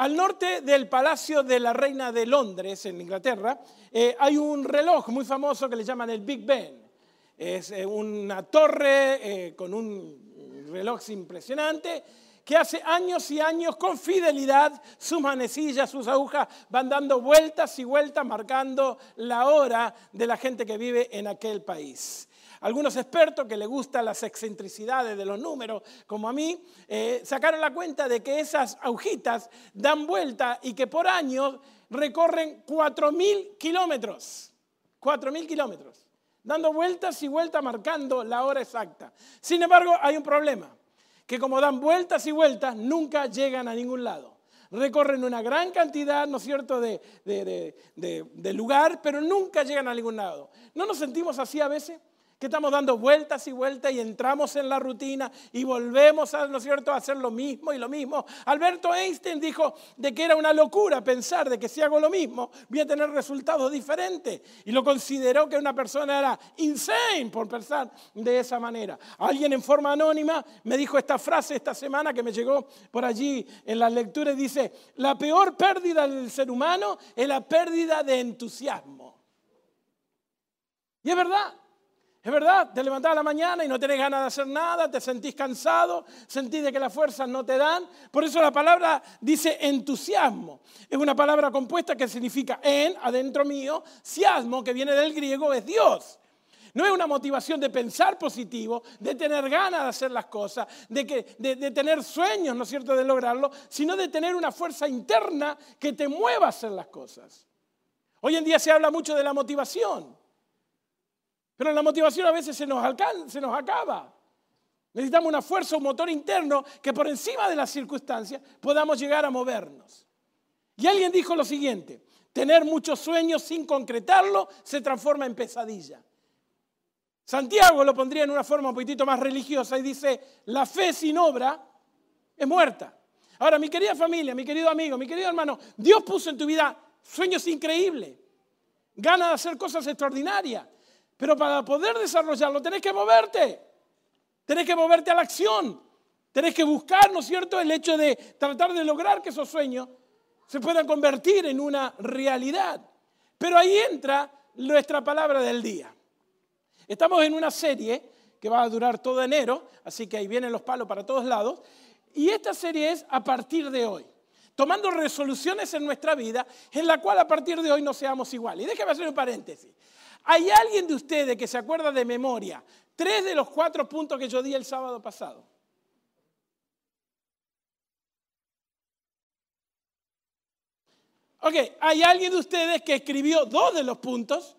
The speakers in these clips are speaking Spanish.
Al norte del Palacio de la Reina de Londres, en Inglaterra, eh, hay un reloj muy famoso que le llaman el Big Ben. Es eh, una torre eh, con un reloj impresionante que hace años y años con fidelidad sus manecillas, sus agujas van dando vueltas y vueltas marcando la hora de la gente que vive en aquel país. Algunos expertos que les gustan las excentricidades de los números, como a mí, eh, sacaron la cuenta de que esas agujitas dan vuelta y que por año recorren 4.000 kilómetros. 4.000 kilómetros. Dando vueltas y vueltas marcando la hora exacta. Sin embargo, hay un problema. Que como dan vueltas y vueltas, nunca llegan a ningún lado recorren una gran cantidad, ¿no es cierto?, de, de, lugar, pero nunca llegan a ningún lado. ¿No nos sentimos así a veces? Que estamos dando vueltas y vueltas y entramos en la rutina y volvemos, a, ¿no cierto?, a hacer lo mismo y lo mismo. Alberto Einstein dijo de que era una locura pensar de que si hago lo mismo voy a tener resultados diferentes y lo consideró que una persona era insane por pensar de esa manera. Alguien en forma anónima me dijo esta frase esta semana que me llegó por allí en la lectura y dice, la peor pérdida del ser humano es la pérdida de entusiasmo. Y es verdad, es verdad, te levantás a la mañana y no tenés ganas de hacer nada, te sentís cansado, sentís de que las fuerzas no te dan. Por eso la palabra dice entusiasmo. Es una palabra compuesta que significa en, adentro mío, siasmo, que viene del griego, es Dios. No es una motivación de pensar positivo, de tener ganas de hacer las cosas, de, que, de, tener sueños, ¿no es cierto?, de lograrlo, sino de tener una fuerza interna que te mueva a hacer las cosas. Hoy en día se habla mucho de la motivación. Pero la motivación a veces se nos, acaba. Necesitamos una fuerza, un motor interno que por encima de las circunstancias podamos llegar a movernos. Y alguien dijo lo siguiente, tener muchos sueños sin concretarlo se transforma en pesadilla. Santiago lo pondría en una forma un poquitito más religiosa y dice, la fe sin obra es muerta. Ahora, mi querida familia, mi querido amigo, mi querido hermano, Dios puso en tu vida sueños increíbles, ganas de hacer cosas extraordinarias, pero para poder desarrollarlo tenés que moverte. Tenés que moverte a la acción. Tenés que buscar, ¿no es cierto?, el hecho de tratar de lograr que esos sueños se puedan convertir en una realidad. Pero ahí entra nuestra palabra del día. Estamos en una serie que va a durar todo enero, así que ahí vienen los palos para todos lados. Y esta serie es a partir de hoy, tomando resoluciones en nuestra vida en la cual a partir de hoy no seamos iguales. Y déjame hacer un paréntesis. ¿Hay alguien de ustedes que se acuerda de memoria tres de los cuatro puntos que yo di el sábado pasado? Ok, ¿hay alguien de ustedes que escribió dos de los puntos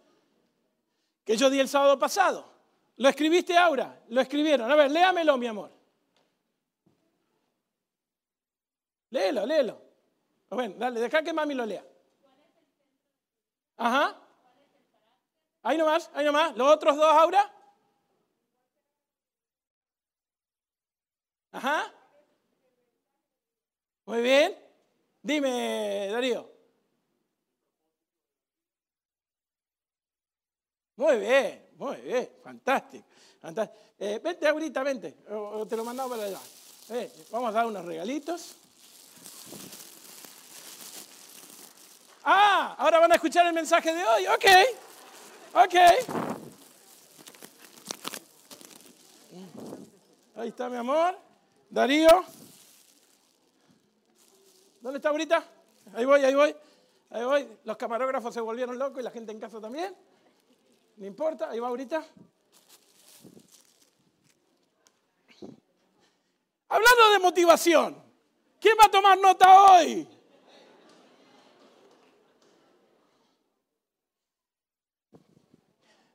que yo di el sábado pasado? ¿Lo escribiste, Aura? ¿Lo escribieron? A ver, léamelo, mi amor. Léelo, léelo. Bueno, dale, deja que mami lo lea. Ajá. Ahí nomás, ahí nomás. ¿Los otros dos, Aura? Ajá. Muy bien. Dime, Darío. Muy bien, muy bien, fantástico. Eh, vente ahorita, vente, o, te lo mandamos para allá. Eh, vamos a dar unos regalitos. Ah, ahora van a escuchar el mensaje de hoy. Ok. Ok. Ahí está mi amor. Darío. ¿Dónde está ahorita? Ahí voy, ahí voy. Ahí voy. Los camarógrafos se volvieron locos y la gente en casa también. No importa, ahí va ahorita. Hablando de motivación, ¿quién va a tomar nota hoy?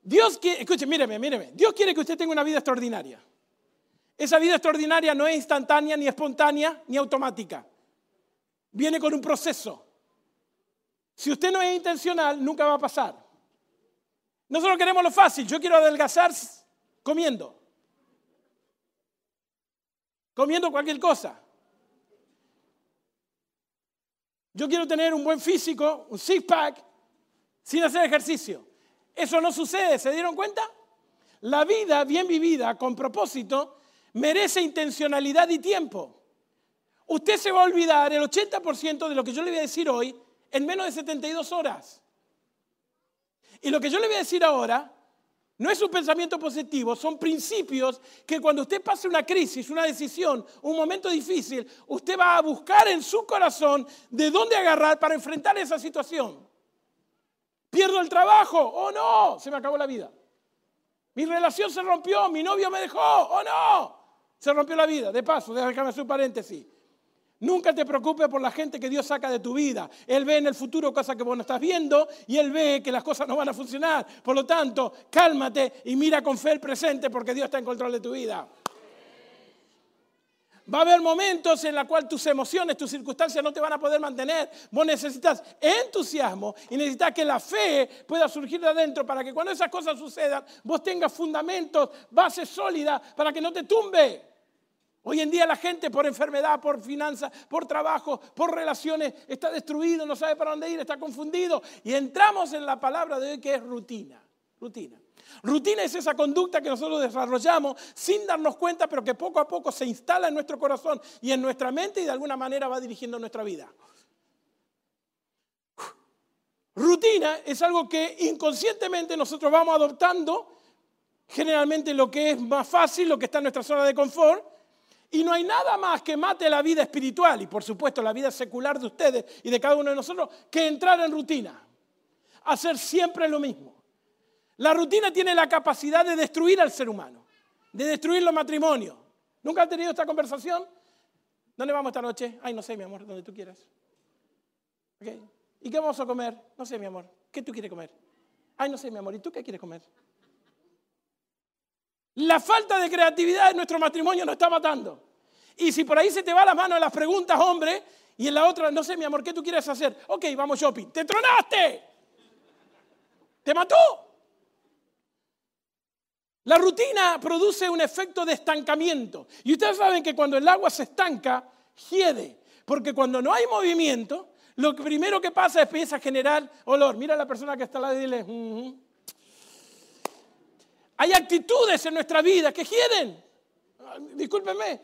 Dios quiere, escuche, míreme, míreme. Dios quiere que usted tenga una vida extraordinaria. Esa vida extraordinaria no es instantánea, ni espontánea, ni automática. Viene con un proceso. Si usted no es intencional, nunca va a pasar. Nosotros queremos lo fácil. Yo quiero adelgazar comiendo. Comiendo cualquier cosa. Yo quiero tener un buen físico, un six-pack, sin hacer ejercicio. Eso no sucede, ¿se dieron cuenta? La vida bien vivida, con propósito, merece intencionalidad y tiempo. usted se va a olvidar el 80% de lo que yo le voy a decir hoy en menos de 72 horas. Y lo que yo le voy a decir ahora no es un pensamiento positivo, son principios que cuando usted pase una crisis, una decisión, un momento difícil, usted va a buscar en su corazón de dónde agarrar para enfrentar esa situación. Pierdo el trabajo, oh no, se me acabó la vida. Mi relación se rompió, mi novio me dejó, oh no, se rompió la vida. De paso, déjame hacer un paréntesis. Nunca te preocupes por la gente que Dios saca de tu vida. Él ve en el futuro cosas que vos no estás viendo y Él ve que las cosas no van a funcionar. Por lo tanto, cálmate y mira con fe el presente porque Dios está en control de tu vida. Va a haber momentos en los cuales tus emociones, tus circunstancias no te van a poder mantener. Vos necesitas entusiasmo y necesitas que la fe pueda surgir de adentro para que cuando esas cosas sucedan, vos tengas fundamentos, bases sólidas para que no te tumbe. Hoy en día la gente por enfermedad, por finanzas, por trabajo, por relaciones, está destruido, no sabe para dónde ir, está confundido. Y entramos en la palabra de hoy que es rutina. Rutina. Rutina es esa conducta que nosotros desarrollamos sin darnos cuenta, pero que poco a poco se instala en nuestro corazón y en nuestra mente y de alguna manera va dirigiendo nuestra vida. Rutina es algo que inconscientemente nosotros vamos adoptando, generalmente lo que es más fácil, lo que está en nuestra zona de confort, y no hay nada más que mate la vida espiritual y por supuesto la vida secular de ustedes y de cada uno de nosotros que entrar en rutina. Hacer siempre lo mismo. La rutina tiene la capacidad de destruir al ser humano, de destruir los matrimonios. ¿Nunca has tenido esta conversación? ¿Dónde vamos esta noche? Ay, no sé, mi amor, donde tú quieras. ¿Y qué vamos a comer? No sé, mi amor. ¿Qué tú quieres comer? Ay, no sé, mi amor. ¿Y tú qué quieres comer? La falta de creatividad en nuestro matrimonio nos está matando. Y si por ahí se te va la mano en las preguntas, hombre, y en la otra, no sé, mi amor, ¿qué tú quieres hacer? Ok, vamos shopping. ¡Te tronaste! ¡Te mató! La rutina produce un efecto de estancamiento. Y ustedes saben que cuando el agua se estanca, hiede. Porque cuando no hay movimiento, lo primero que pasa es que empieza a generar olor. Mira a la persona que está al lado y dile, hay actitudes en nuestra vida que hieden. Discúlpenme,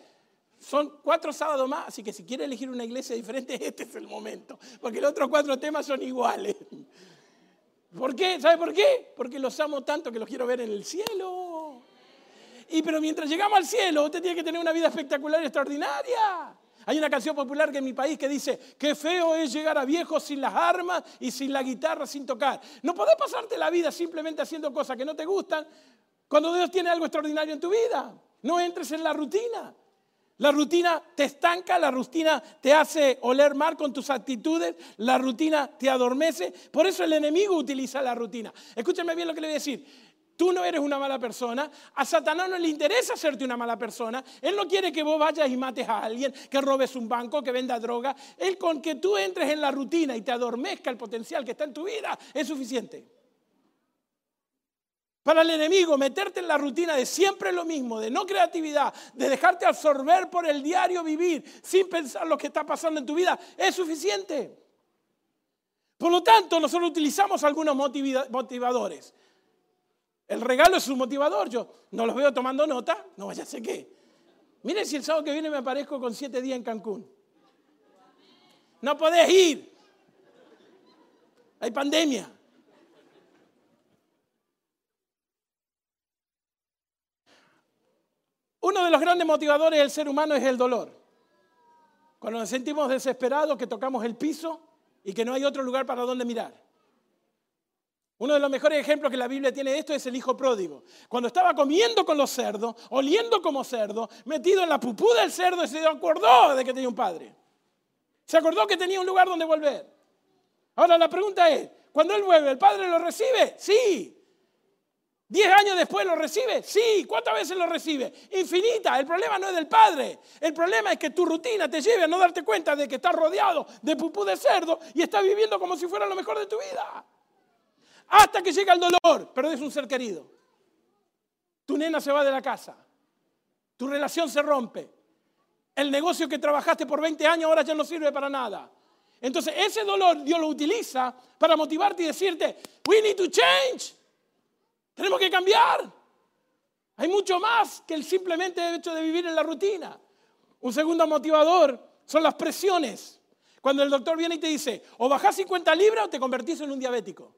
son cuatro sábados más, así que si quiere elegir una iglesia diferente, este es el momento, porque los otros cuatro temas son iguales. ¿Por qué? ¿Sabe por qué? Porque los amo tanto que los quiero ver en el cielo. Y pero mientras llegamos al cielo, usted tiene que tener una vida espectacular y extraordinaria. Hay una canción popular que en mi país que dice, qué feo es llegar a viejo sin las armas y sin la guitarra sin tocar. No podés pasarte la vida simplemente haciendo cosas que no te gustan, cuando Dios tiene algo extraordinario en tu vida, no entres en la rutina. La rutina te estanca, la rutina te hace oler mal con tus actitudes, la rutina te adormece. Por eso el enemigo utiliza la rutina. Escúchame bien lo que le voy a decir. Tú no eres una mala persona. A Satanás no le interesa hacerte una mala persona. Él no quiere que vos vayas y mates a alguien, que robes un banco, que venda droga. Él con que tú entres en la rutina y te adormezca el potencial que está en tu vida es suficiente. Para el enemigo, meterte en la rutina de siempre lo mismo, de no creatividad, de dejarte absorber por el diario vivir sin pensar lo que está pasando en tu vida, es suficiente. Por lo tanto, nosotros utilizamos algunos motivadores. El regalo es un motivador. Yo no los veo tomando nota, no vaya a ser qué. Miren si el sábado que viene me aparezco con siete días en Cancún. No podés ir. Hay pandemia. Uno de los grandes motivadores del ser humano es el dolor. Cuando nos sentimos desesperados, que tocamos el piso y que no hay otro lugar para donde mirar. Uno de los mejores ejemplos que la Biblia tiene de esto es el hijo pródigo. Cuando estaba comiendo con los cerdos, oliendo como cerdo, metido en la pupú del cerdo, se acordó de que tenía un padre. Se acordó que tenía un lugar donde volver. Ahora la pregunta es, cuando él vuelve, ¿el padre lo recibe? Sí. ¿Diez años después lo recibe? Sí. ¿Cuántas veces lo recibe? Infinita. El problema no es del padre. El problema es que tu rutina te lleve a no darte cuenta de que estás rodeado de pupú de cerdo y estás viviendo como si fuera lo mejor de tu vida. Hasta que llega el dolor, pero es un ser querido. Tu nena se va de la casa. Tu relación se rompe. El negocio que trabajaste por 20 años ahora ya no sirve para nada. Entonces ese dolor Dios lo utiliza para motivarte y decirte, we need to change. Tenemos que cambiar. Hay mucho más que el simplemente hecho de vivir en la rutina. Un segundo motivador son las presiones. Cuando el doctor viene y te dice, o bajás 50 libras o te convertís en un diabético.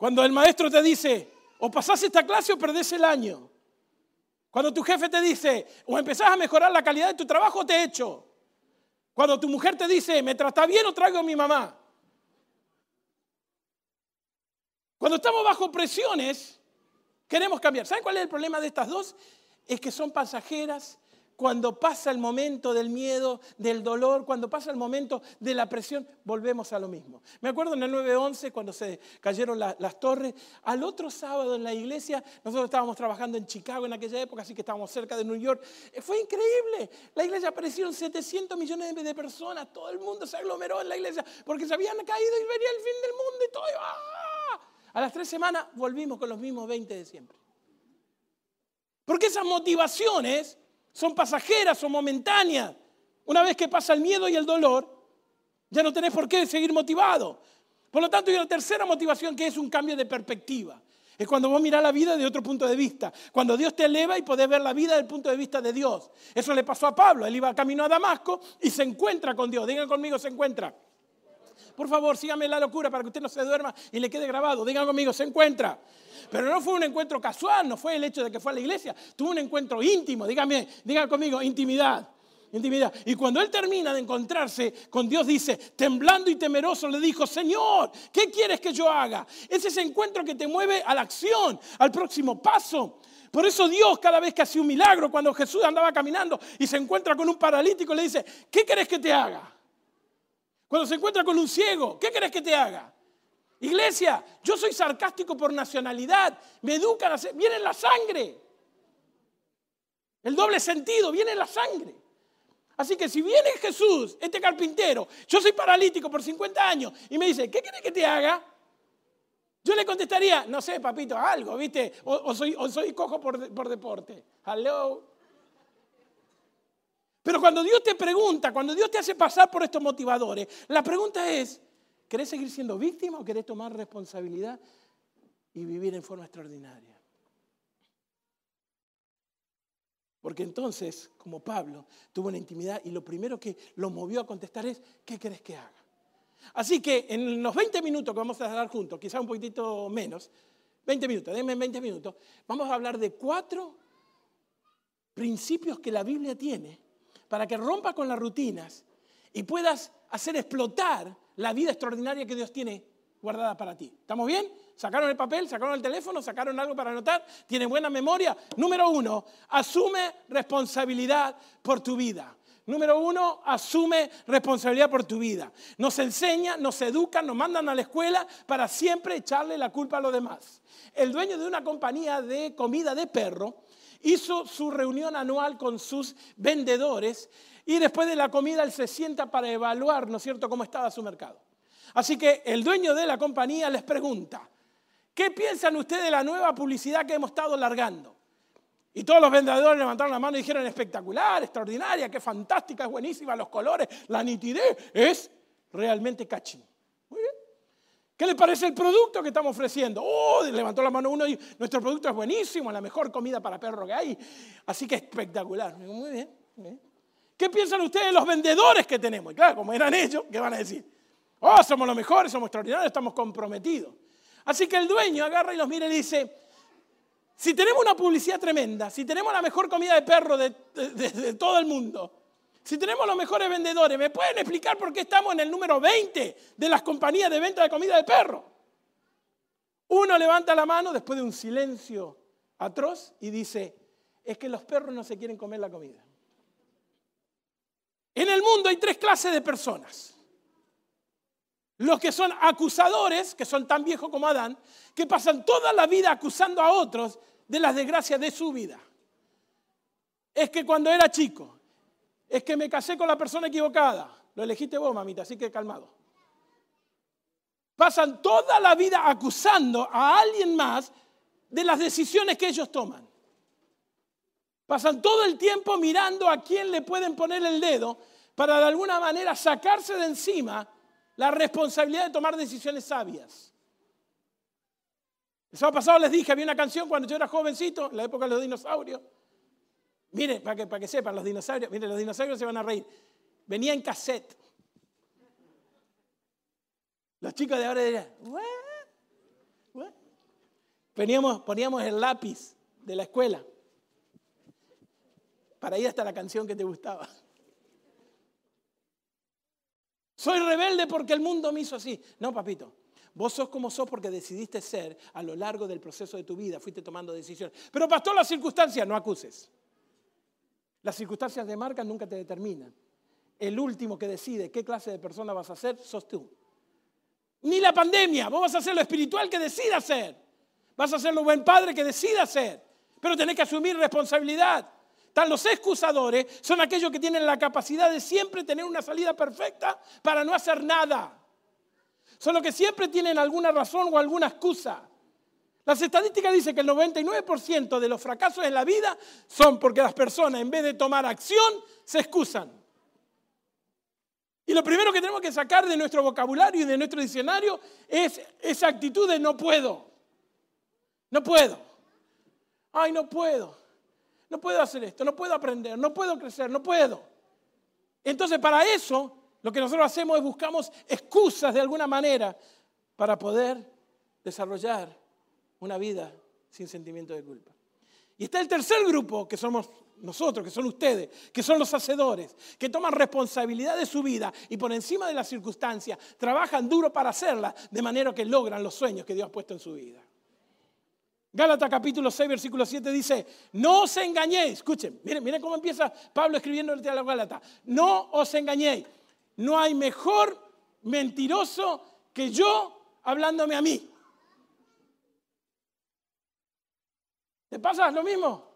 Cuando el maestro te dice, o pasás esta clase o perdés el año. Cuando tu jefe te dice, o empezás a mejorar la calidad de tu trabajo, te echo. Cuando tu mujer te dice, me trata bien o traigo a mi mamá. Cuando estamos bajo presiones, queremos cambiar. ¿Saben cuál es el problema de estas dos? Es que son pasajeras cuando pasa el momento del miedo, del dolor, cuando pasa el momento de la presión, volvemos a lo mismo. Me acuerdo en el 9-11, cuando se cayeron las torres, al otro sábado en la iglesia, nosotros estábamos trabajando en Chicago en aquella época, así que estábamos cerca de New York. Eh, fue increíble. La iglesia aparecieron 700 millones de personas, todo el mundo se aglomeró en la iglesia porque se habían caído y venía el fin del mundo y todo. ¡ah! A las tres semanas volvimos con los mismos 20 de siempre. Porque esas motivaciones son pasajeras, son momentáneas. Una vez que pasa el miedo y el dolor, ya no tenés por qué seguir motivado. Por lo tanto, hay una tercera motivación que es un cambio de perspectiva. Es cuando vos mirás la vida de otro punto de vista. Cuando Dios te eleva y podés ver la vida desde el punto de vista de Dios. Eso le pasó a Pablo. Él iba camino a Damasco y se encuentra con Dios. Digan conmigo, se encuentra. Por favor, síganme la locura para que usted no se duerma y le quede grabado. Digan conmigo, se encuentra. Pero no fue un encuentro casual, no fue el hecho de que fue a la iglesia, tuvo un encuentro íntimo, dígame, digan conmigo, intimidad. Intimidad. Y cuando él termina de encontrarse con Dios, dice, temblando y temeroso, le dijo, Señor, ¿qué quieres que yo haga? Es ese encuentro que te mueve a la acción, al próximo paso. Por eso Dios cada vez que hace un milagro, cuando Jesús andaba caminando y se encuentra con un paralítico, le dice, ¿qué quieres que te haga? Cuando se encuentra con un ciego, ¿qué quieres que te haga? Iglesia, yo soy sarcástico por nacionalidad. Me educan, viene en la sangre. El doble sentido, viene en la sangre. Así que si viene Jesús, este carpintero, yo soy paralítico por 50 años, y me dice, ¿qué quiere que te haga? Yo le contestaría, no sé, papito, algo, ¿viste? O, soy, cojo por, por deporte. Hello. Pero cuando Dios te pregunta, cuando Dios te hace pasar por estos motivadores, la pregunta es, ¿Querés seguir siendo víctima o querés tomar responsabilidad y vivir en forma extraordinaria? Porque entonces, como Pablo, tuvo una intimidad y lo primero que lo movió a contestar es, ¿qué querés que haga? Así que en los 20 minutos que vamos a dar juntos, quizá un poquitito menos, 20 minutos, denme 20 minutos, vamos a hablar de cuatro principios que la Biblia tiene para que rompas con las rutinas y puedas hacer explotar la vida extraordinaria que Dios tiene guardada para ti. ¿Estamos bien? ¿Sacaron el papel? ¿Sacaron el teléfono? ¿Sacaron algo para anotar? ¿Tienen buena memoria? Número uno, asume responsabilidad por tu vida. Número uno, asume responsabilidad por tu vida. Nos enseña, nos educan, nos mandan a la escuela para siempre echarle la culpa a los demás. El dueño de una compañía de comida de perro hizo su reunión anual con sus vendedores y después de la comida él se sienta para evaluar, ¿no es cierto?, cómo estaba su mercado. Así que el dueño de la compañía les pregunta, ¿qué piensan ustedes de la nueva publicidad que hemos estado largando? Y todos los vendedores levantaron la mano y dijeron, espectacular, extraordinaria, qué fantástica, es buenísima, los colores, la nitidez, es realmente catchy. ¿Qué le parece el producto que estamos ofreciendo? Oh, levantó la mano uno y nuestro producto es buenísimo, la mejor comida para perro que hay. Así que espectacular. Muy bien. ¿Qué piensan ustedes de los vendedores que tenemos? Y claro, como eran ellos, ¿qué van a decir? Oh, somos los mejores, somos extraordinarios, estamos comprometidos. Así que el dueño agarra y los mira y dice, si tenemos una publicidad tremenda, si tenemos la mejor comida de perro de, todo el mundo, si tenemos los mejores vendedores, ¿me pueden explicar por qué estamos en el número 20 de las compañías de venta de comida de perro? Uno levanta la mano después de un silencio atroz y dice, es que los perros no se quieren comer la comida. En el mundo hay tres clases de personas. Los que son acusadores, que son tan viejos como Adán, que pasan toda la vida acusando a otros de las desgracias de su vida. Es que cuando era chico, es que me casé con la persona equivocada. Lo elegiste vos, mamita, así que calmado. Pasan toda la vida acusando a alguien más de las decisiones que ellos toman. Pasan todo el tiempo mirando a quién le pueden poner el dedo para de alguna manera sacarse de encima la responsabilidad de tomar decisiones sabias. El sábado pasado les dije, había una canción cuando yo era jovencito, en la época de los dinosaurios. Mire, para que, para que sepan, los dinosaurios, mire, los dinosaurios se van a reír. Venía en cassette. Los chicos de ahora dirían, ¿What? Veníamos, poníamos el lápiz de la escuela para ir hasta la canción que te gustaba. Soy rebelde porque el mundo me hizo así. No, papito. Vos sos como sos porque decidiste ser a lo largo del proceso de tu vida, fuiste tomando decisiones. Pero pastor, las circunstancias, no acuses. Las circunstancias de marca nunca te determinan. El último que decide qué clase de persona vas a ser sos tú. Ni la pandemia, vos vas a ser lo espiritual que decida ser. Vas a ser lo buen padre que decida ser. Pero tenés que asumir responsabilidad. Tan los excusadores son aquellos que tienen la capacidad de siempre tener una salida perfecta para no hacer nada. Son los que siempre tienen alguna razón o alguna excusa. Las estadísticas dicen que el 99% de los fracasos en la vida son porque las personas en vez de tomar acción se excusan. Y lo primero que tenemos que sacar de nuestro vocabulario y de nuestro diccionario es esa actitud de no puedo. No puedo. Ay, no puedo. No puedo hacer esto, no puedo aprender, no puedo crecer, no puedo. Entonces, para eso lo que nosotros hacemos es buscamos excusas de alguna manera para poder desarrollar una vida sin sentimiento de culpa. Y está el tercer grupo, que somos nosotros, que son ustedes, que son los hacedores, que toman responsabilidad de su vida y por encima de las circunstancias trabajan duro para hacerla, de manera que logran los sueños que Dios ha puesto en su vida. Gálatas capítulo 6, versículo 7 dice, no os engañéis, escuchen, miren, miren cómo empieza Pablo escribiendo el a la Gálatas, no os engañéis, no hay mejor mentiroso que yo hablándome a mí. ¿Te pasa lo mismo?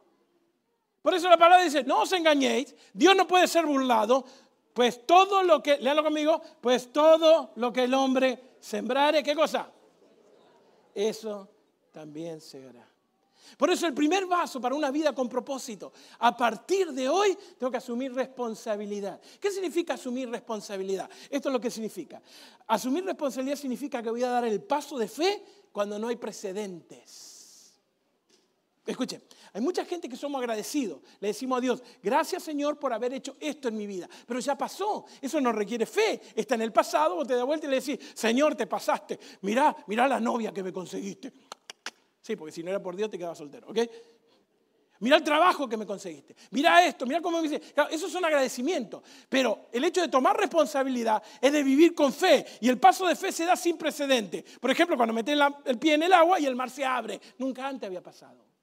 Por eso la palabra dice, no os engañéis, Dios no puede ser burlado, pues todo lo que, léalo conmigo, pues todo lo que el hombre sembrare, ¿qué cosa? Eso también segará. Por eso el primer paso para una vida con propósito, a partir de hoy tengo que asumir responsabilidad. ¿Qué significa asumir responsabilidad? Esto es lo que significa. Asumir responsabilidad significa que voy a dar el paso de fe cuando no hay precedentes. Escuche, hay mucha gente que somos agradecidos. Le decimos a Dios, gracias Señor por haber hecho esto en mi vida. Pero ya pasó. Eso no requiere fe. Está en el pasado. Vos te das vuelta y le decís, Señor, te pasaste. Mirá, mirá la novia que me conseguiste. Sí, porque si no era por Dios te quedabas soltero, ¿ok? Mira el trabajo que me conseguiste. Mira esto, mira cómo me dice. Claro, eso es un agradecimiento. Pero el hecho de tomar responsabilidad es de vivir con fe. Y el paso de fe se da sin precedente. Por ejemplo, cuando metes el pie en el agua y el mar se abre. Nunca antes había pasado.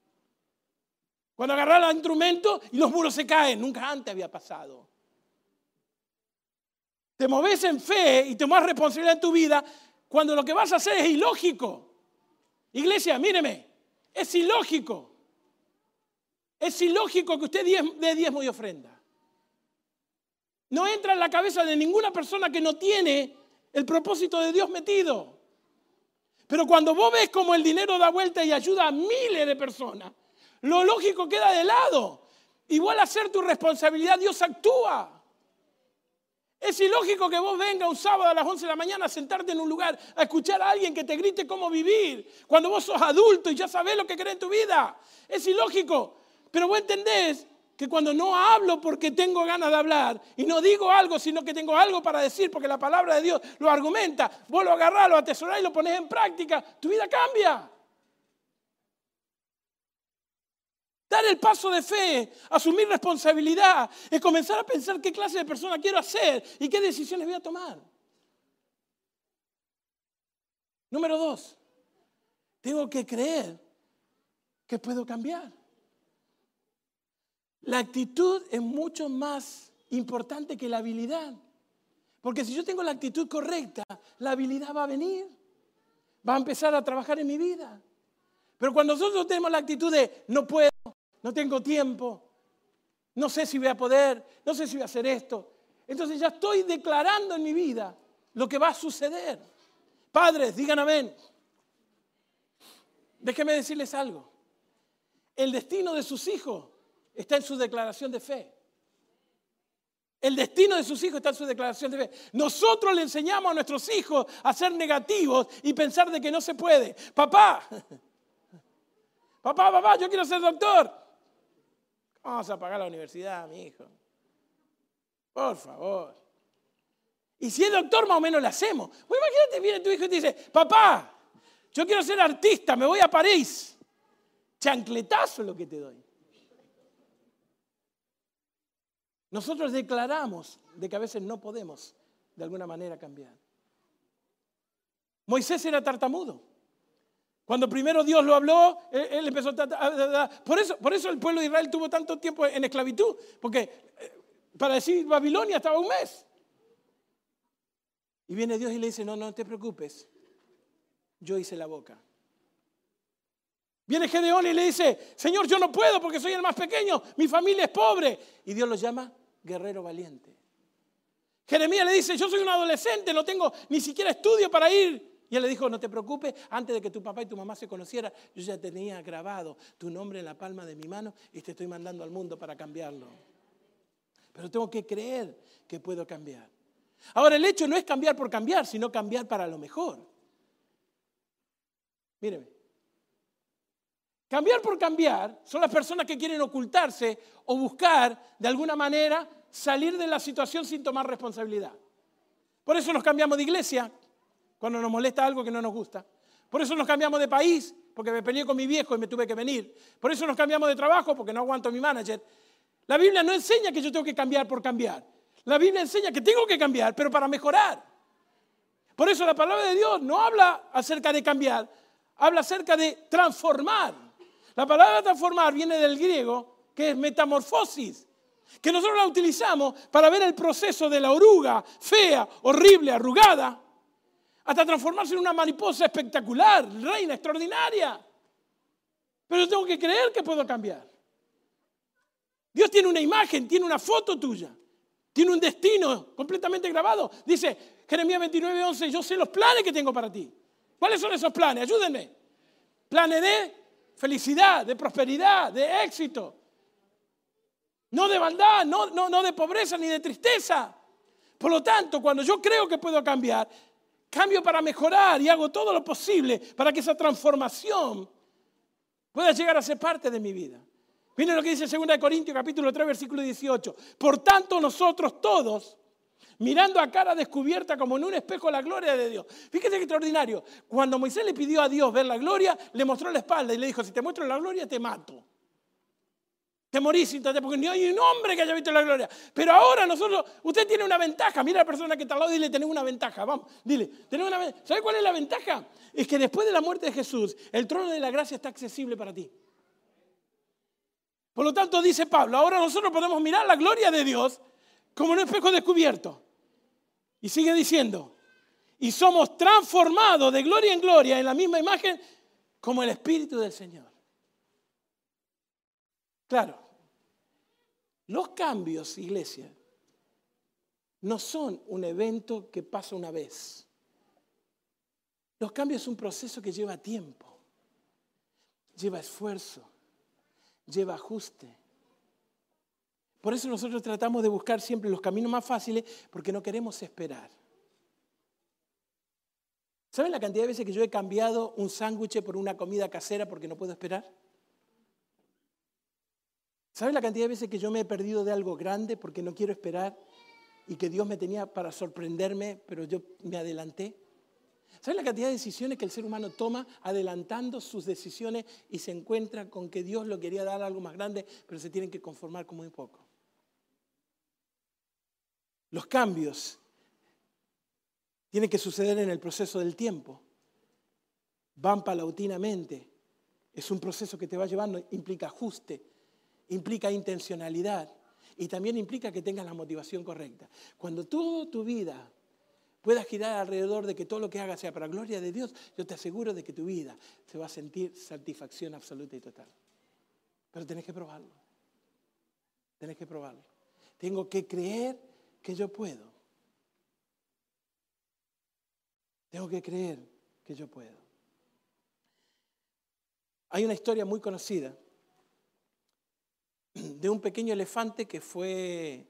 Cuando agarras el instrumento y los muros se caen. Nunca antes había pasado. Te moves en fe y tomas responsabilidad en tu vida cuando lo que vas a hacer es ilógico. Iglesia, míreme, es ilógico. Es ilógico que usted dé diezmo y ofrenda. No entra en la cabeza de ninguna persona que no tiene el propósito de Dios metido. Pero cuando vos ves como el dinero da vuelta y ayuda a miles de personas, lo lógico queda de lado. Igual a ser tu responsabilidad, Dios actúa. Es ilógico que vos venga un sábado a las 11 de la mañana a sentarte en un lugar a escuchar a alguien que te grite cómo vivir, cuando vos sos adulto y ya sabés lo que querés en tu vida. Es ilógico. Pero vos entendés que cuando no hablo porque tengo ganas de hablar y no digo algo, sino que tengo algo para decir porque la palabra de Dios lo argumenta, vos lo agarrás, lo atesorás y lo pones en práctica, tu vida cambia. Dar el paso de fe, asumir responsabilidad, es comenzar a pensar qué clase de persona quiero hacer y qué decisiones voy a tomar. Número dos, tengo que creer que puedo cambiar. La actitud es mucho más importante que la habilidad. Porque si yo tengo la actitud correcta, la habilidad va a venir, va a empezar a trabajar en mi vida. Pero cuando nosotros tenemos la actitud de no puedo, no tengo tiempo, no sé si voy a poder, no sé si voy a hacer esto. Entonces ya estoy declarando en mi vida lo que va a suceder. Padres, digan amén. Déjenme decirles algo. El destino de sus hijos está en su declaración de fe. El destino de sus hijos está en su declaración de fe. Nosotros le enseñamos a nuestros hijos a ser negativos y pensar de que no se puede. Papá, Papá, papá, yo quiero ser doctor. Vamos a pagar la universidad, mi hijo. Por favor. Y si es doctor, más o menos lo hacemos. Pues imagínate, viene tu hijo y te dice, papá, yo quiero ser artista, me voy a París. Chancletazo es lo que te doy. Nosotros declaramos de que a veces no podemos de alguna manera cambiar. Moisés era tartamudo. Cuando primero Dios lo habló, él, empezó a... Por eso, por eso el pueblo de Israel tuvo tanto tiempo en esclavitud, porque eh, para decir Babilonia estaba un mes. Y viene Dios y le dice, no, no te preocupes, yo hice la boca. Viene Gedeón y le dice, Señor, yo no puedo porque soy el más pequeño, mi familia es pobre. Y Dios lo llama guerrero valiente. Jeremías le dice, yo soy un adolescente, no tengo ni siquiera estudio para ir. Y él le dijo, no te preocupes, antes de que tu papá y tu mamá se conocieran, yo ya tenía grabado tu nombre en la palma de mi mano y te estoy mandando al mundo para cambiarlo. Pero tengo que creer que puedo cambiar. Ahora, el hecho no es cambiar por cambiar, sino cambiar para lo mejor. Míreme. Cambiar por cambiar son las personas que quieren ocultarse o buscar de alguna manera salir de la situación sin tomar responsabilidad. Por eso nos cambiamos de iglesia cuando nos molesta algo que no nos gusta. Por eso nos cambiamos de país, porque me peleé con mi viejo y me tuve que venir. Por eso nos cambiamos de trabajo, porque no aguanto a mi manager. La Biblia no enseña que yo tengo que cambiar por cambiar. La Biblia enseña que tengo que cambiar, pero para mejorar. Por eso la palabra de Dios no habla acerca de cambiar, habla acerca de transformar. La palabra transformar viene del griego, que es metamorfosis, que nosotros la utilizamos para ver el proceso de la oruga fea, horrible, arrugada, hasta transformarse en una mariposa espectacular, reina extraordinaria. Pero yo tengo que creer que puedo cambiar. Dios tiene una imagen, tiene una foto tuya, tiene un destino completamente grabado. Dice Jeremías 29, 11, yo sé los planes que tengo para ti. ¿Cuáles son esos planes? Ayúdenme. Planes de felicidad, de prosperidad, de éxito. No de maldad, no, no, no de pobreza ni de tristeza. Por lo tanto, cuando yo creo que puedo cambiar, cambio para mejorar y hago todo lo posible para que esa transformación pueda llegar a ser parte de mi vida. Miren lo que dice 2 Corintios capítulo 3 versículo 18. Por tanto nosotros todos, mirando a cara descubierta como en un espejo la gloria de Dios. Fíjate qué extraordinario. Cuando Moisés le pidió a Dios ver la gloria, le mostró la espalda y le dijo, si te muestro la gloria, te mato. Te morís porque ni hay un hombre que haya visto la gloria. Pero ahora nosotros, usted tiene una ventaja. Mira a la persona que está al lado y dile, tenés una ventaja. Vamos, dile, tenés una ventaja. ¿Sabe cuál es la ventaja? Es que después de la muerte de Jesús, el trono de la gracia está accesible para ti. Por lo tanto, dice Pablo, ahora nosotros podemos mirar la gloria de Dios como un espejo descubierto. Y sigue diciendo, y somos transformados de gloria en gloria en la misma imagen como el Espíritu del Señor. Claro, los cambios, iglesia, no son un evento que pasa una vez. Los cambios es un proceso que lleva tiempo, lleva esfuerzo, lleva ajuste. Por eso nosotros tratamos de buscar siempre los caminos más fáciles porque no queremos esperar. ¿Saben la cantidad de veces que yo he cambiado un sándwich por una comida casera porque no puedo esperar? ¿Sabes la cantidad de veces que yo me he perdido de algo grande porque no quiero esperar y que Dios me tenía para sorprenderme, pero yo me adelanté? ¿Sabes la cantidad de decisiones que el ser humano toma adelantando sus decisiones y se encuentra con que Dios lo quería dar algo más grande, pero se tienen que conformar con muy poco? Los cambios tienen que suceder en el proceso del tiempo. Van paulatinamente. Es un proceso que te va llevando, implica ajuste, implica intencionalidad y también implica que tengas la motivación correcta. Cuando toda tu vida pueda girar alrededor de que todo lo que hagas sea para gloria de Dios, yo te aseguro de que tu vida se va a sentir satisfacción absoluta y total. Pero tenés que probarlo. Tenés que probarlo. Tengo que creer que yo puedo. Tengo que creer que yo puedo. Hay una historia muy conocida de un pequeño elefante que fue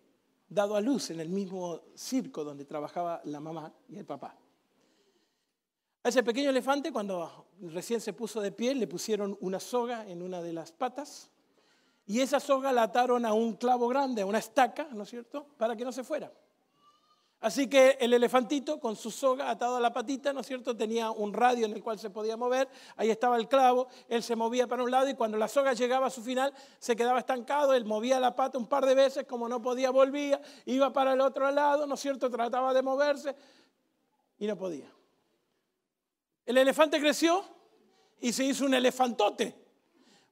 dado a luz en el mismo circo donde trabajaba la mamá y el papá. A ese pequeño elefante, cuando recién se puso de pie, le pusieron una soga en una de las patas y esa soga la ataron a un clavo grande, a una estaca, ¿no es cierto?, para que no se fuera. Así que el elefantito con su soga atado a la patita, ¿no es cierto? Tenía un radio en el cual se podía mover, ahí estaba el clavo, él se movía para un lado y cuando la soga llegaba a su final se quedaba estancado, él movía la pata un par de veces, como no podía volvía, iba para el otro lado, ¿no es cierto? Trataba de moverse y no podía. El elefante creció y se hizo un elefantote,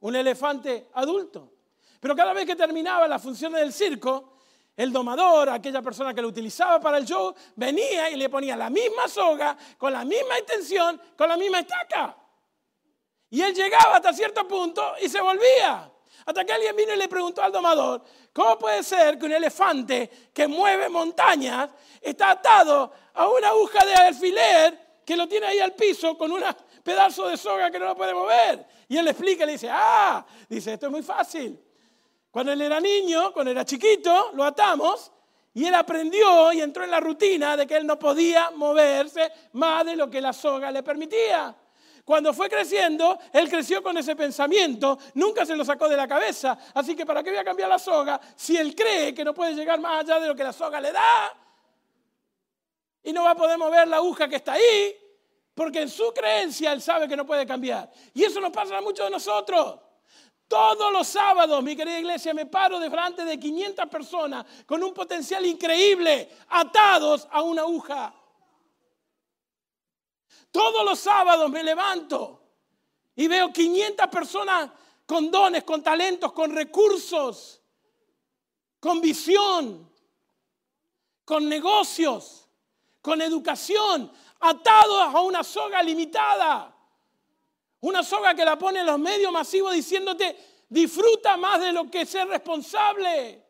un elefante adulto. Pero cada vez que terminaba las funciones del circo, el domador, aquella persona que lo utilizaba para el show, venía y le ponía la misma soga, con la misma intención, con la misma estaca. Y él llegaba hasta cierto punto y se volvía. Hasta que alguien vino y le preguntó al domador, ¿cómo puede ser que un elefante que mueve montañas está atado a una aguja de alfiler que lo tiene ahí al piso con un pedazo de soga que no lo puede mover? Y él le explica le dice, ah, dice, esto es muy fácil. Cuando él era niño, cuando era chiquito, lo atamos y él aprendió y entró en la rutina de que él no podía moverse más de lo que la soga le permitía. Cuando fue creciendo, él creció con ese pensamiento, nunca se lo sacó de la cabeza. Así que ¿para qué voy a cambiar la soga si él cree que no puede llegar más allá de lo que la soga le da? Y no va a poder mover la aguja que está ahí, porque en su creencia él sabe que no puede cambiar. Y eso nos pasa a muchos de nosotros. Todos los sábados, mi querida iglesia, me paro delante de 500 personas con un potencial increíble, atados a una aguja. Todos los sábados me levanto y veo 500 personas con dones, con talentos, con recursos, con visión, con negocios, con educación, atados a una soga limitada. Una soga que la pone en los medios masivos diciéndote, disfruta más de lo que ser responsable.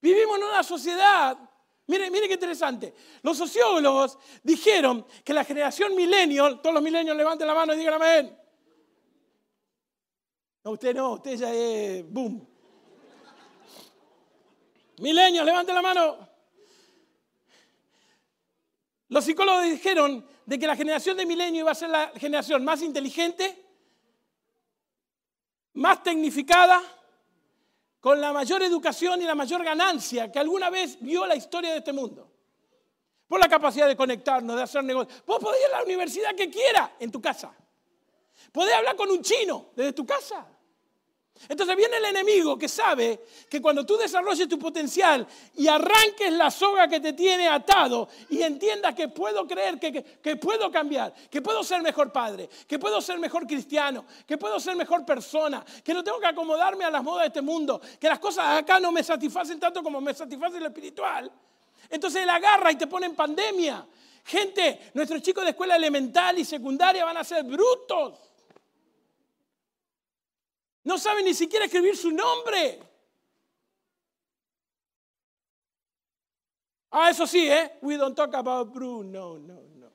Vivimos en una sociedad, mire, mire qué interesante. Los sociólogos dijeron que la generación millennial, todos los millennials levanten la mano y digan amén. No, usted no, usted ya es boom. Millennials, levanten la mano. Los psicólogos dijeron de que la generación de milenio iba a ser la generación más inteligente, más tecnificada, con la mayor educación y la mayor ganancia que alguna vez vio la historia de este mundo. Por la capacidad de conectarnos, de hacer negocios. Vos podés ir a la universidad que quiera en tu casa. Podés hablar con un chino desde tu casa. Entonces viene el enemigo que sabe que cuando tú desarrolles tu potencial y arranques la soga que te tiene atado y entiendas que puedo creer, que, puedo cambiar, que puedo ser mejor padre, que puedo ser mejor cristiano, que puedo ser mejor persona, que no tengo que acomodarme a las modas de este mundo, que las cosas acá no me satisfacen tanto como me satisface lo espiritual. Entonces él agarra y te pone en pandemia. Gente, nuestros chicos de escuela elemental y secundaria van a ser brutos. No sabe ni siquiera escribir su nombre. Ah, eso sí, ¿eh? We don't talk about Bruno, no, no.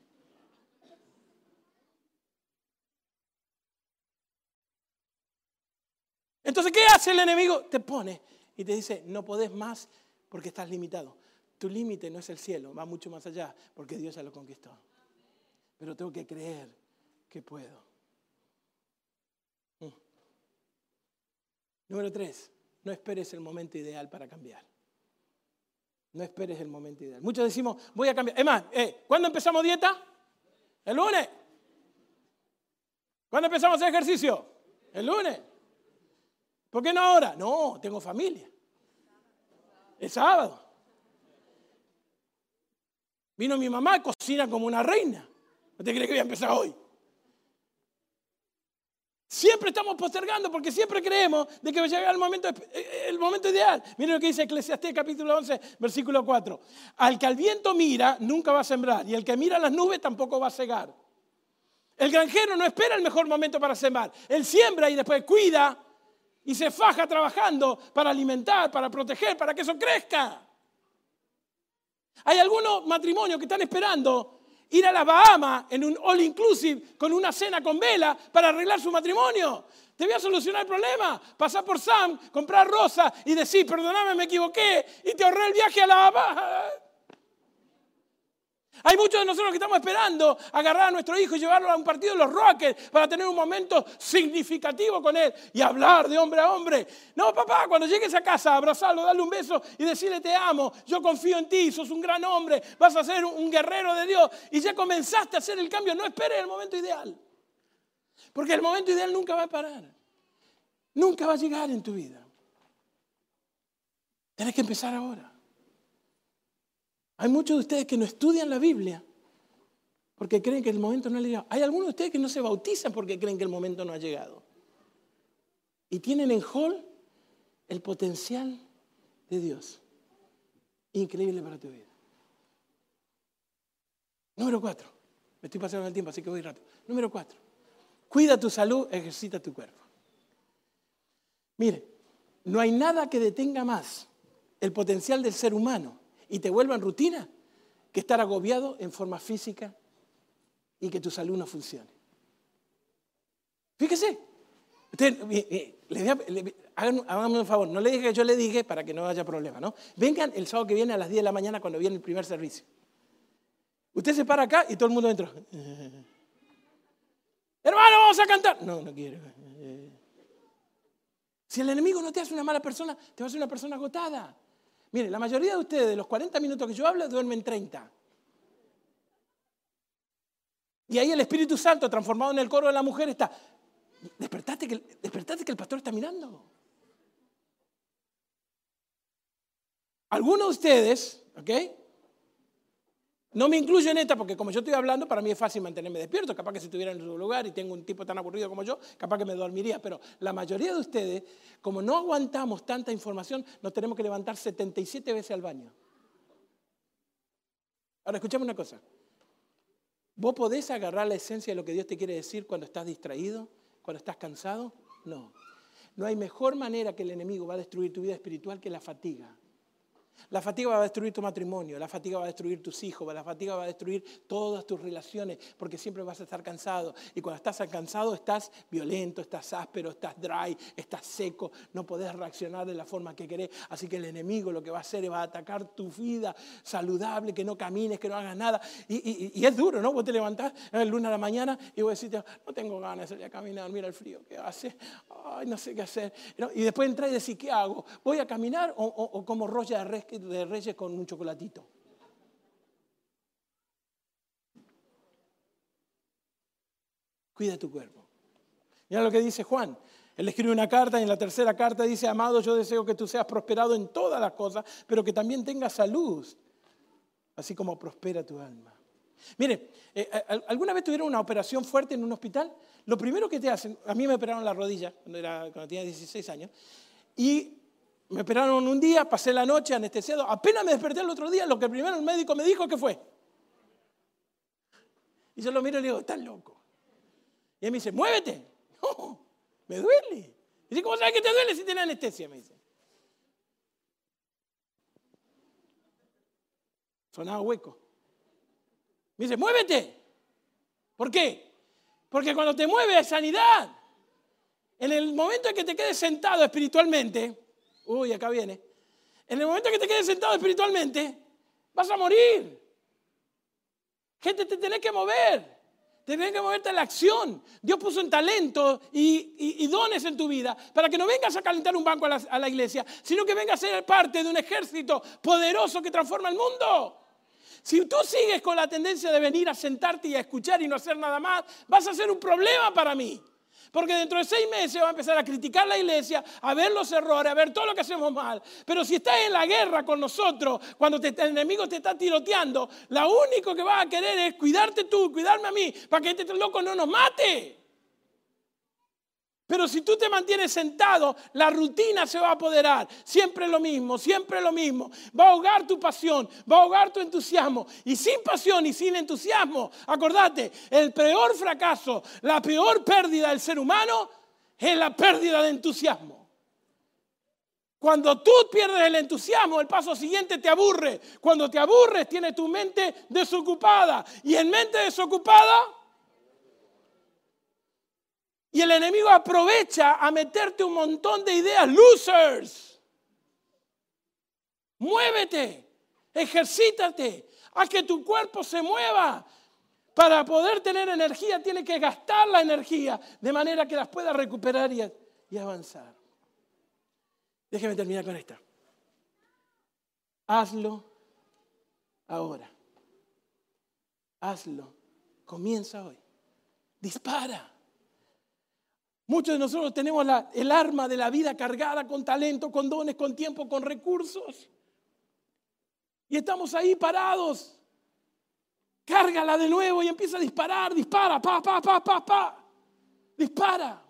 Entonces, ¿qué hace el enemigo? Te pone y te dice, no podés más porque estás limitado. Tu límite no es el cielo, va mucho más allá, porque Dios ya lo conquistó. Pero tengo que creer que puedo. Número tres, no esperes el momento ideal para cambiar. No esperes el momento ideal. Muchos decimos, voy a cambiar. Es más, eh, ¿cuándo empezamos dieta? El lunes. ¿Cuándo empezamos hacer ejercicio? El lunes. ¿Por qué no ahora? No, tengo familia. El sábado. Vino mi mamá, cocina como una reina. ¿No te crees que voy a empezar hoy? Siempre estamos postergando porque siempre creemos de que va a llegar el momento, el momento ideal. Miren lo que dice Eclesiastés capítulo 11, versículo 4. Al que al viento mira, nunca va a sembrar. Y el que mira las nubes tampoco va a cegar. El granjero no espera el mejor momento para sembrar. Él siembra y después cuida y se faja trabajando para alimentar, para proteger, para que eso crezca. Hay algunos matrimonios que están esperando ir a las Bahamas en un all inclusive con una cena con vela para arreglar su matrimonio. Te voy a solucionar el problema. Pasar por Sam, comprar rosa y decir, perdóname, me equivoqué y te ahorré el viaje a la Bahamas. Hay muchos de nosotros que estamos esperando agarrar a nuestro hijo y llevarlo a un partido de los Rockets para tener un momento significativo con él y hablar de hombre a hombre. No, papá, cuando llegues a casa, abrazarlo, darle un beso y decirle te amo, yo confío en ti, sos un gran hombre, vas a ser un guerrero de Dios y ya comenzaste a hacer el cambio. No esperes el momento ideal, porque el momento ideal nunca va a parar, nunca va a llegar en tu vida. Tienes que empezar ahora. Hay muchos de ustedes que no estudian la Biblia porque creen que el momento no ha llegado. Hay algunos de ustedes que no se bautizan porque creen que el momento no ha llegado. Y tienen en hall el potencial de Dios. Increíble para tu vida. Número cuatro. Me estoy pasando el tiempo, así que voy rápido. Número cuatro. Cuida tu salud, ejercita tu cuerpo. Mire, no hay nada que detenga más el potencial del ser humano y te vuelvan rutina que estar agobiado en forma física y que tu salud no funcione. Fíjese, usted, eh, eh, un favor, no le dije que yo le dije para que no haya problema, ¿no? Vengan el sábado que viene a las 10 de la mañana cuando viene el primer servicio. Usted se para acá y todo el mundo entra. Hermano, vamos a cantar. No, no quiero. Si el enemigo no te hace una mala persona, te va a hacer una persona agotada. Mire, la mayoría de ustedes, de los 40 minutos que yo hablo, duermen 30. Y ahí el Espíritu Santo, transformado en el coro de la mujer, está. Despertate que, despertate que el pastor está mirando. Algunos de ustedes, ¿ok? No me incluyo en esta porque como yo estoy hablando, para mí es fácil mantenerme despierto. Capaz que si estuviera en su lugar y tengo un tipo tan aburrido como yo, capaz que me dormiría. Pero la mayoría de ustedes, como no aguantamos tanta información, nos tenemos que levantar 77 veces al baño. Ahora, escuchame una cosa. ¿Vos podés agarrar la esencia de lo que Dios te quiere decir cuando estás distraído, cuando estás cansado? No. No hay mejor manera que el enemigo va a destruir tu vida espiritual que la fatiga. La fatiga va a destruir tu matrimonio, la fatiga va a destruir tus hijos, la fatiga va a destruir todas tus relaciones, porque siempre vas a estar cansado. Y cuando estás cansado estás violento, estás áspero, estás dry, estás seco, no podés reaccionar de la forma que querés. Así que el enemigo lo que va a hacer es va a atacar tu vida saludable, que no camines, que no hagas nada. Y, es duro, ¿no? Vos te levantás el lunes a la mañana y vos decís, no tengo ganas de a caminar, mira el frío que hace, ay, no sé qué hacer. Y después entras y decís, ¿qué hago? ¿Voy a caminar o, como rolla de res de Reyes con un chocolatito. Cuida tu cuerpo. Mira lo que dice Juan. Él escribe una carta y en la tercera carta dice, amado, yo deseo que tú seas prosperado en todas las cosas, pero que también tengas salud, así como prospera tu alma. Mire, eh, eh, ¿alguna vez tuvieron una operación fuerte en un hospital? Lo primero que te hacen, a mí me operaron la rodilla cuando, era, cuando tenía 16 años, y me operaron un día, pasé la noche anestesiado. Apenas me desperté el otro día, lo que primero el médico me dijo, ¿qué fue? Y yo lo miro y le digo, estás loco. Y él me dice, muévete. No, me duele. Y dice, ¿cómo sabes que te duele si tienes anestesia? Me dice. Sonaba hueco. Me dice, muévete. ¿Por qué? Porque cuando te mueves es sanidad. En el momento en que te quedes sentado espiritualmente, Uy, acá viene. En el momento que te quedes sentado espiritualmente, vas a morir. Gente, te tenés que mover. Tenés que moverte a la acción. Dios puso un talento y, dones en tu vida para que no vengas a calentar un banco a la, a la iglesia, sino que vengas a ser parte de un ejército poderoso que transforma el mundo. Si tú sigues con la tendencia de venir a sentarte y a escuchar y no hacer nada más, vas a ser un problema para mí. Porque dentro de seis meses va a empezar a criticar la iglesia, a ver los errores, a ver todo lo que hacemos mal. Pero si estás en la guerra con nosotros, cuando el enemigo te está tiroteando, lo único que vas a querer es cuidarte tú, cuidarme a mí, para que este loco no nos mate. Pero si tú te mantienes sentado, la rutina se va a apoderar. Siempre lo mismo, siempre lo mismo. Va a ahogar tu pasión, va a ahogar tu entusiasmo. Y sin pasión y sin entusiasmo, acordate, el peor fracaso, la peor pérdida del ser humano es la pérdida de entusiasmo. Cuando tú pierdes el entusiasmo, el paso siguiente te aburre. Cuando te aburres, tienes tu mente desocupada. Y en mente desocupada, y el enemigo aprovecha a meterte un montón de ideas losers. Muévete. Ejercítate. Haz que tu cuerpo se mueva. Para poder tener energía, tiene que gastar la energía de manera que las pueda recuperar y, y avanzar. Déjeme terminar con esta. Hazlo ahora. Hazlo. Comienza hoy. Dispara. Muchos de nosotros tenemos el arma de la vida cargada con talento, con dones, con tiempo, con recursos. Y estamos ahí parados. Cárgala de nuevo y empieza a disparar, dispara, pa, pa, pa, pa, pa. Dispara.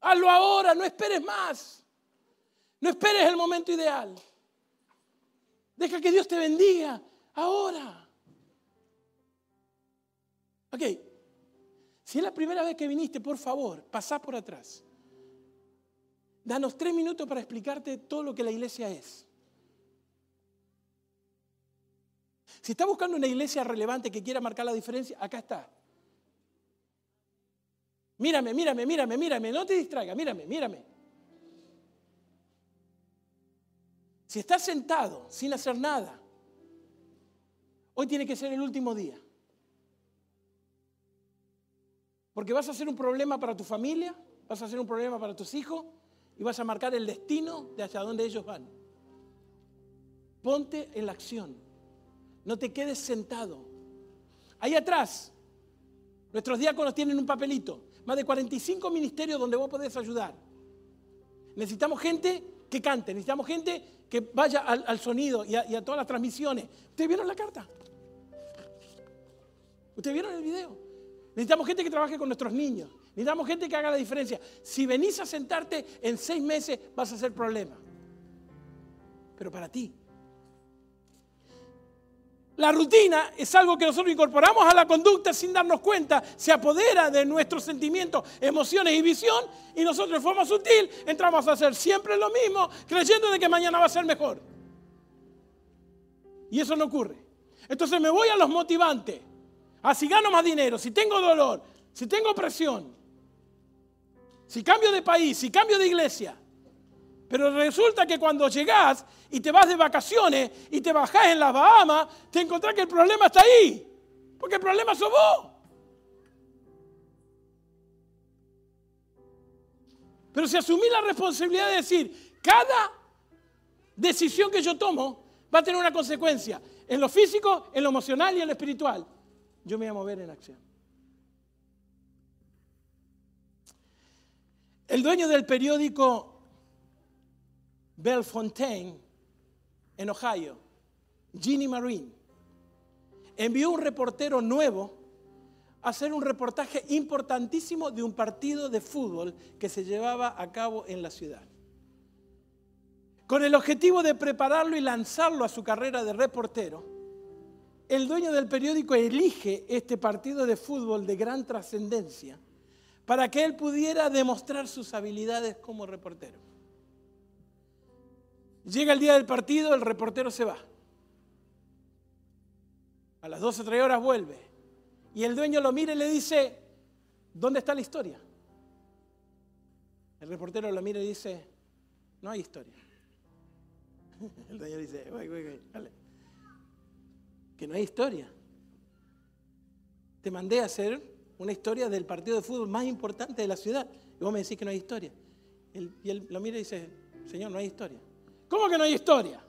Hazlo ahora, no esperes más. No esperes el momento ideal. Deja que Dios te bendiga ahora. Ok, si es la primera vez que viniste, por favor, pasá por atrás. Danos tres minutos para explicarte todo lo que la iglesia es. Si está buscando una iglesia relevante que quiera marcar la diferencia, acá está. Mírame, mírame, mírame, mírame, no te distraigas, mírame, mírame. Si estás sentado sin hacer nada, hoy tiene que ser el último día. Porque vas a ser un problema para tu familia, vas a ser un problema para tus hijos y vas a marcar el destino de hacia dónde ellos van. Ponte en la acción. No te quedes sentado. Ahí atrás, nuestros diáconos tienen un papelito. Más de 45 ministerios donde vos podés ayudar. Necesitamos gente que cante, necesitamos gente que vaya al, sonido y a, todas las transmisiones. ¿Ustedes vieron la carta? ¿Ustedes vieron el video? Necesitamos gente que trabaje con nuestros niños. Necesitamos gente que haga la diferencia. Si venís a sentarte en seis meses vas a ser problema. Pero para ti, la rutina es algo que nosotros incorporamos a la conducta sin darnos cuenta, se apodera de nuestros sentimientos, emociones y visión y nosotros de forma sutil entramos a hacer siempre lo mismo creyendo de que mañana va a ser mejor. Y eso no ocurre. Entonces me voy a los motivantes. Ah, gano más dinero, si tengo dolor, si tengo presión, si cambio de país, si cambio de iglesia, pero resulta que cuando llegás y te vas de vacaciones y te bajás en las Bahamas, te encontrás que el problema está ahí. Porque el problema sos vos. Pero si asumí la responsabilidad de decir, cada decisión que yo tomo va a tener una consecuencia en lo físico, en lo emocional y en lo espiritual, yo me voy a mover en acción. El dueño del periódico Bellefontaine, en Ohio, Ginny Marine, envió un reportero nuevo a hacer un reportaje importantísimo de un partido de fútbol que se llevaba a cabo en la ciudad. Con el objetivo de prepararlo y lanzarlo a su carrera de reportero, el dueño del periódico elige este partido de fútbol de gran trascendencia para que él pudiera demostrar sus habilidades como reportero. Llega el día del partido, el reportero se va. A las 12 o 3 horas vuelve. Y el dueño lo mira y le dice, ¿dónde está la historia? El reportero lo mira y dice, no hay historia. El dueño dice, que no hay historia. Te mandé a hacer una historia del partido de fútbol más importante de la ciudad. Y vos me decís que no hay historia. y él lo mira y dice, Señor, no hay historia. ¿Cómo que no hay historia?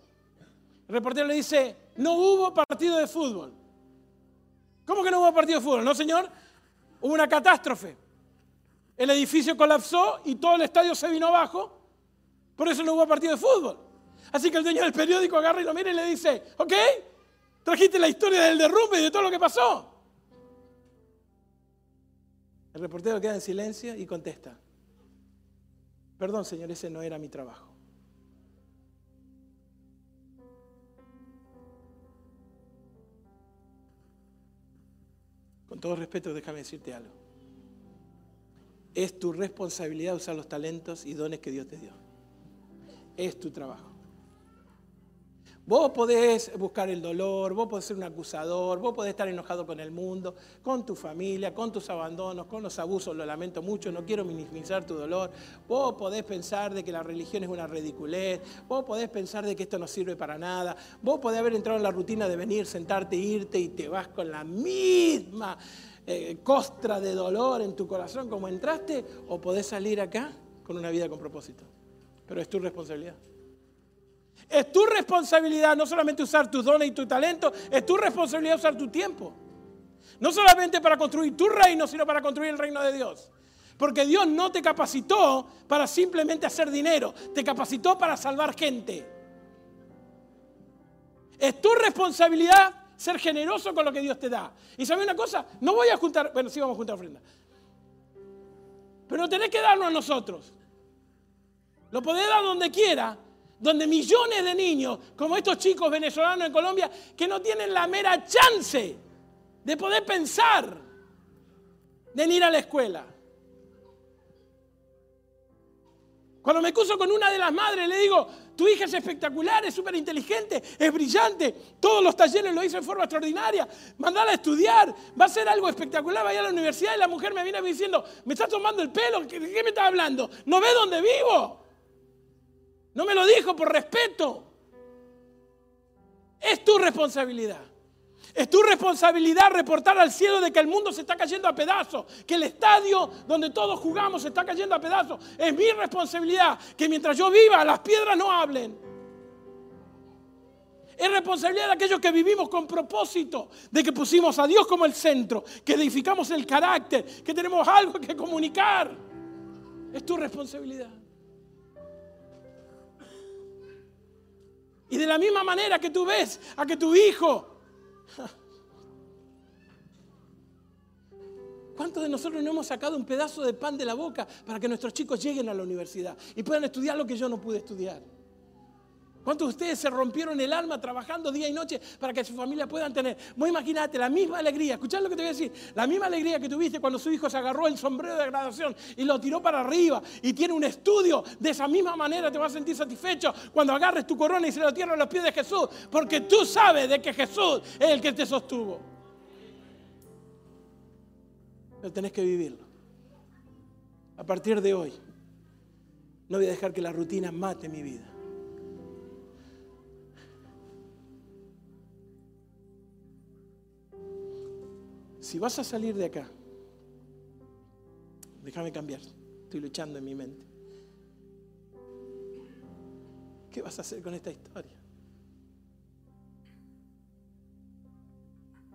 El reportero le dice, no hubo partido de fútbol. ¿Cómo que no hubo partido de fútbol? No, señor, hubo una catástrofe. El edificio colapsó y todo el estadio se vino abajo. Por eso no hubo partido de fútbol. Así que el dueño del periódico agarra y lo mira y le dice, ok, trajiste la historia del derrumbe y de todo lo que pasó. El reportero queda en silencio y contesta, perdón señor, ese no era mi trabajo. Con todo respeto, déjame decirte algo. Es tu responsabilidad usar los talentos y dones que Dios te dio. Es tu trabajo. Vos podés buscar el dolor, vos podés ser un acusador, vos podés estar enojado con el mundo, con tu familia, con tus abandonos, con los abusos, lo lamento mucho, no quiero minimizar tu dolor. Vos podés pensar de que la religión es una ridiculez, vos podés pensar de que esto no sirve para nada, vos podés haber entrado en la rutina de venir, sentarte, irte y te vas con la misma eh, costra de dolor en tu corazón como entraste, o podés salir acá con una vida con propósito. Pero es tu responsabilidad. Es tu responsabilidad no solamente usar tus dones y tu talento, es tu responsabilidad usar tu tiempo. No solamente para construir tu reino, sino para construir el reino de Dios. Porque Dios no te capacitó para simplemente hacer dinero, te capacitó para salvar gente. Es tu responsabilidad ser generoso con lo que Dios te da. Y sabe una cosa, no voy a juntar, bueno, sí vamos a juntar ofrenda. Pero tenés que darlo a nosotros. Lo podés dar donde quiera, donde millones de niños, como estos chicos venezolanos en Colombia, que no tienen la mera chance de poder pensar de ir a la escuela. Cuando me cruzo con una de las madres, le digo, tu hija es espectacular, es súper inteligente, es brillante, todos los talleres lo hizo en forma extraordinaria, mandala a estudiar, va a ser algo espectacular, vaya a la universidad y la mujer me viene diciendo, me está tomando el pelo, ¿de qué me está hablando? ¿No ve dónde vivo? No me lo dijo por respeto. Es tu responsabilidad. Es tu responsabilidad reportar al cielo de que el mundo se está cayendo a pedazos, que el estadio donde todos jugamos se está cayendo a pedazos. Es mi responsabilidad que mientras yo viva las piedras no hablen. Es responsabilidad de aquellos que vivimos con propósito, de que pusimos a Dios como el centro, que edificamos el carácter, que tenemos algo que comunicar. Es tu responsabilidad. Y de la misma manera que tú ves a que tu hijo... ¿Cuántos de nosotros no hemos sacado un pedazo de pan de la boca para que nuestros chicos lleguen a la universidad y puedan estudiar lo que yo no pude estudiar? ¿Cuántos de ustedes se rompieron el alma trabajando día y noche para que su familia puedan tener? Vos imaginate la misma alegría, escuchad lo que te voy a decir, la misma alegría que tuviste cuando su hijo se agarró el sombrero de graduación y lo tiró para arriba y tiene un estudio, de esa misma manera te vas a sentir satisfecho cuando agarres tu corona y se lo tierras a los pies de Jesús, porque tú sabes de que Jesús es el que te sostuvo. Pero tenés que vivirlo. A partir de hoy, no voy a dejar que la rutina mate mi vida. Si vas a salir de acá, déjame cambiar, estoy luchando en mi mente. ¿Qué vas a hacer con esta historia?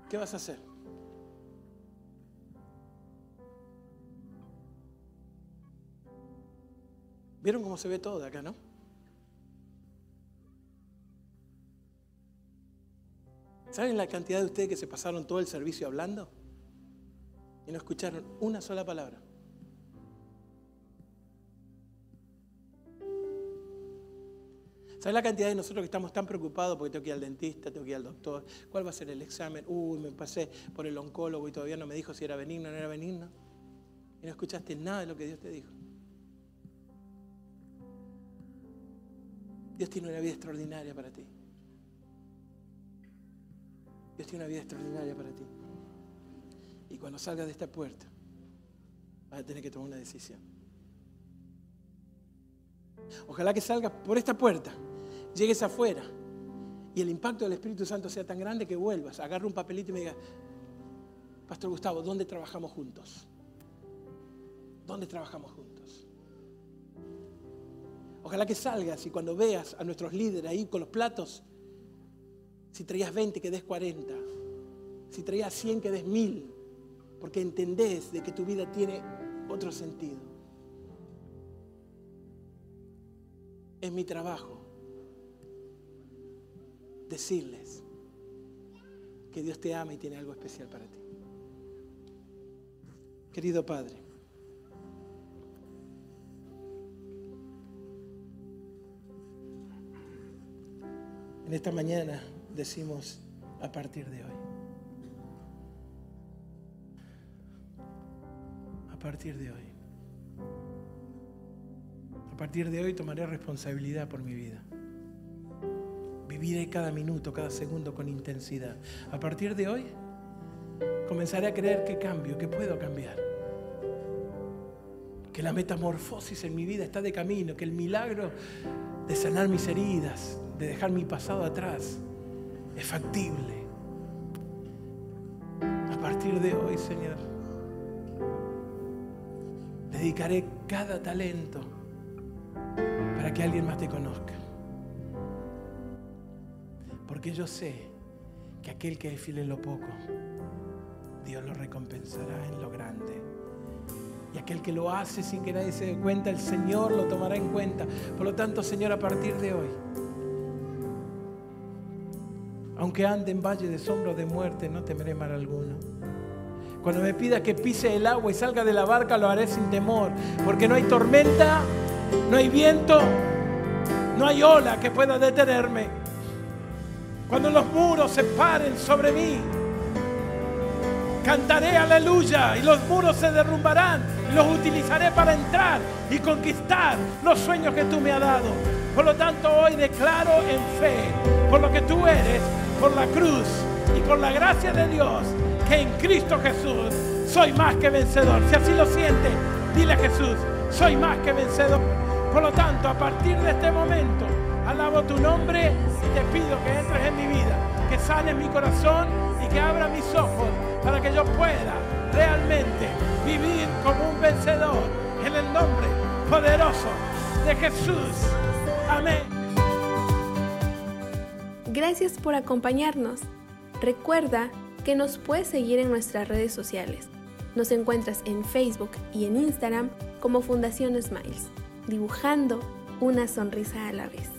¿Qué vas a hacer? ¿Vieron cómo se ve todo de acá, no? ¿Saben la cantidad de ustedes que se pasaron todo el servicio hablando? Y no escucharon una sola palabra. ¿Sabes la cantidad de nosotros que estamos tan preocupados porque tengo que ir al dentista, tengo que ir al doctor? ¿Cuál va a ser el examen? Uy, me pasé por el oncólogo y todavía no me dijo si era benigno o no era benigno. Y no escuchaste nada de lo que Dios te dijo. Dios tiene una vida extraordinaria para ti. Dios tiene una vida extraordinaria para ti. Y cuando salgas de esta puerta, vas a tener que tomar una decisión. Ojalá que salgas por esta puerta, llegues afuera y el impacto del Espíritu Santo sea tan grande que vuelvas, agarre un papelito y me digas, Pastor Gustavo, ¿dónde trabajamos juntos? ¿Dónde trabajamos juntos? Ojalá que salgas y cuando veas a nuestros líderes ahí con los platos, si traías 20 que des 40, si traías 100 que des 1000, porque entendés de que tu vida tiene otro sentido. Es mi trabajo decirles que Dios te ama y tiene algo especial para ti. Querido Padre, en esta mañana decimos a partir de hoy. Partir de hoy. A partir de hoy tomaré responsabilidad por mi vida. Viviré cada minuto, cada segundo con intensidad. A partir de hoy, comenzaré a creer que cambio, que puedo cambiar. Que la metamorfosis en mi vida está de camino, que el milagro de sanar mis heridas, de dejar mi pasado atrás, es factible. A partir de hoy, Señor, dedicaré cada talento para que alguien más te conozca. Porque yo sé que aquel que es fiel en lo poco, Dios lo recompensará en lo grande. Y aquel que lo hace sin que nadie se dé cuenta, el Señor lo tomará en cuenta. Por lo tanto, Señor, a partir de hoy, aunque ande en valle de sombra de muerte, no temeré mal alguno. Cuando me pida que pise el agua y salga de la barca, lo haré sin temor, porque no hay tormenta, no hay viento, no hay ola que pueda detenerme. Cuando los muros se paren sobre mí, cantaré aleluya y los muros se derrumbarán y los utilizaré para entrar y conquistar los sueños que tú me has dado. Por lo tanto, hoy declaro en fe, por lo que tú eres, por la cruz y por la gracia de Dios, que en Cristo Jesús soy más que vencedor. Si así lo siente, dile a Jesús, soy más que vencedor. Por lo tanto, a partir de este momento, alabo tu nombre y te pido que entres en mi vida, que sane mi corazón y que abra mis ojos para que yo pueda realmente vivir como un vencedor en el nombre poderoso de Jesús. Amén. Gracias por acompañarnos. Recuerda que nos puedes seguir en nuestras redes sociales. Nos encuentras en Facebook y en Instagram como Fundación Smiles, dibujando una sonrisa a la vez.